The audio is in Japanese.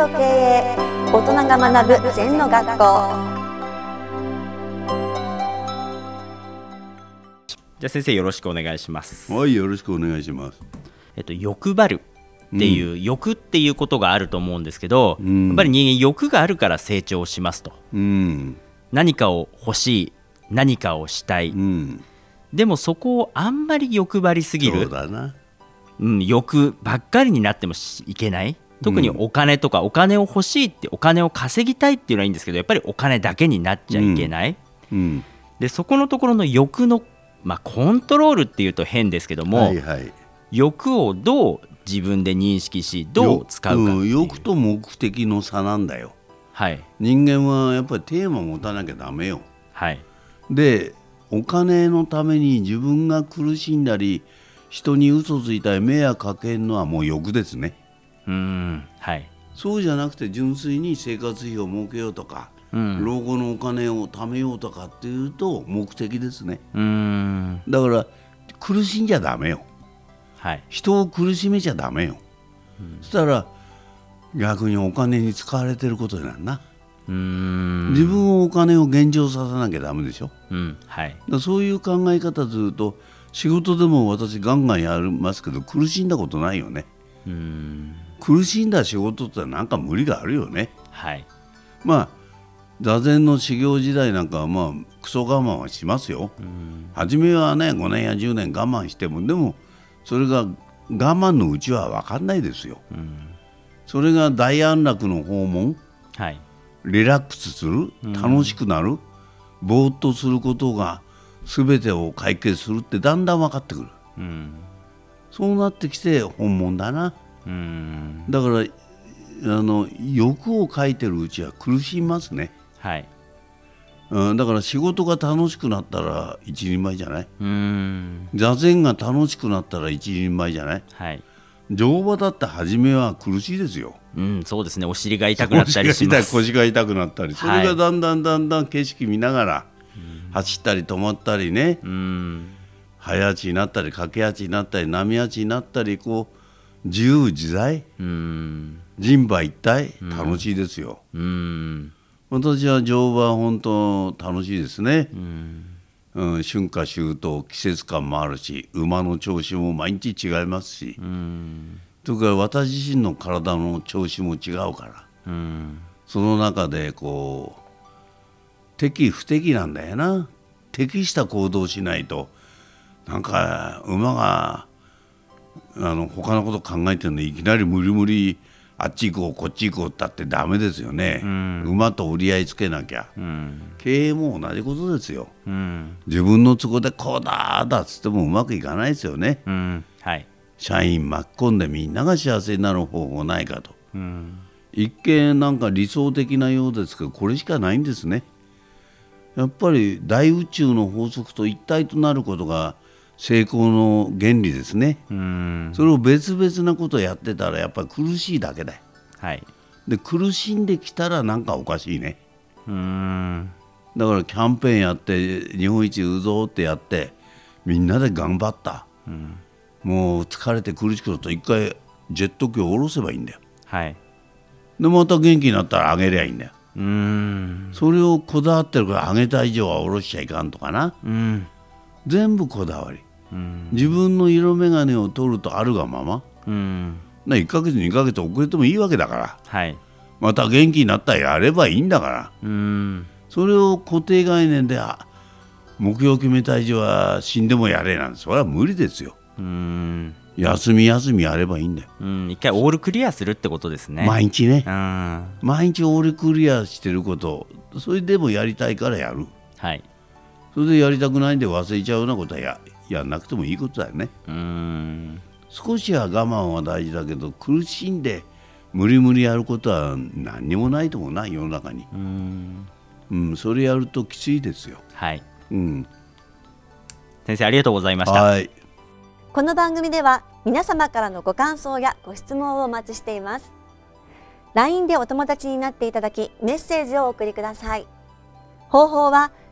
と経営大人が学ぶ禅の学校じゃあ先生よろしくお願いします。はい、よろしくお願いします。えっと欲張るっていう、欲っていうことがあると思うんですけど、うんやっぱり人間欲があるから成長しますと。うん、何かを欲しい、何かをしたい。うん、でもそこをあんまり欲張りすぎそうる、だな。うん、欲ばっかりになってもしいけない。特にお金とかお金を欲しいってお金を稼ぎたいっていうのはいいんですけどやっぱりお金だけになっちゃいけない、うん、でそこのところの欲の、まあ、コントロールっていうと変ですけども、はいはい。欲をどう自分で認識しどう使うかう、ん欲と目的の差なんだよ。はい人間はやっぱりテーマを持たなきゃダメよ。はいで、お金のために自分が苦しんだり、人に嘘ついたり迷惑かけるのはもう欲ですね。うーんはい。そうじゃなくて純粋に生活費を儲けようとか、うん。老後のお金を貯めようとかっていうと目的ですね。うーん。だから苦しんじゃダメよ。はい。人を苦しめちゃダメよ、そしたら逆にお金に使われてることになるな、うーん。自分をお金を現状させなきゃダメでしょ。うんはい。らそういう考え方すると仕事でも私ガンガンやりますけど苦しんだことないよねうーん。苦しんだ仕事ってなんか無理があるよね。はい。まあ座禅の修行時代なんかはまあクソ我慢はしますよ、初めはね5年や10年我慢してもでもそれが我慢のうちは分かんないですよ、それが大安楽の訪問。はい。リラックスする。楽しくなる、ぼーっとすることが全てを解決するってだんだん分かってくる。うんそうなってきて本物だな。うーん。だからあの欲を書いてるうちは苦しみますね、はい。うん、だから仕事が楽しくなったら一人前じゃない？うーん。座禅が楽しくなったら一人前じゃない？はい。乗馬だって初めは苦しいですよ。うんそうですね。お尻が痛くなったりします。腰が痛くなったりそれはいがだんだんだんだん景色見ながら走ったり止まったりね。うーん早足になったり駆け足になったり波足になったりこう自由自在人馬一体楽しいですよ、うん私は乗馬は本当楽しいですね、うん、春夏秋冬季節感もあるし馬の調子も毎日違いますし、うんとか私自身の体の調子も違うから。うんその中でこう適不適なんだよな。適した行動しないとなんか馬があの他のこと考えてるのにいきなり無理無理あっち行こうこっち行こうったってダメですよね、馬と折り合いつけなきゃ。うん。経営も同じことですよ。うん。自分の都合でこうだだっつってもうまくいかないですよね。うん。はい。社員巻き込んでみんなが幸せになる方法ないかと。うん。一見なんか理想的なようですけどこれしかないんですね。やっぱり大宇宙の法則と一体となることが成功の原理ですね。うん。それを別々なことをやってたらやっぱり苦しいだけだよ。はい。で苦しんできたらなんかおかしいね。うーん。だからキャンペーンやって日本一うぞうってやってみんなで頑張った、もう疲れて苦しくなると一回ジェット機を下ろせばいいんだよ。はい。でまた元気になったら上げりゃいいんだよ。うーん。それをこだわってるから上げた以上は下ろしちゃいかんとかな。うん。全部こだわり。うん自分の色眼鏡を取るとあるがまま。うん。な1ヶ月2ヶ月遅れてもいいわけだから。はい。また元気になったらやればいいんだから。うーん。それを固定概念であ目標決めた以上は死んでもやれなんてそれは無理ですよ。うーん。休み休みやればいいんだよ、うん。一回オールクリアするってことですね。毎日ね。うん。毎日オールクリアしてることそれでもやりたいからやる。はい。それでやりたくないんで忘れちゃうようなことはややんなくてもいいことだよね。うーん。少しは我慢は大事だけど苦しんで無理無理やることは何にもないと思うな世の中に、うーん。うん、それやるときついですよ、はい。うん、先生ありがとうございました。はい。この番組では皆様からのご感想やご質問をお待ちしています。LINE でお友達になっていただきメッセージをお送りください。方法は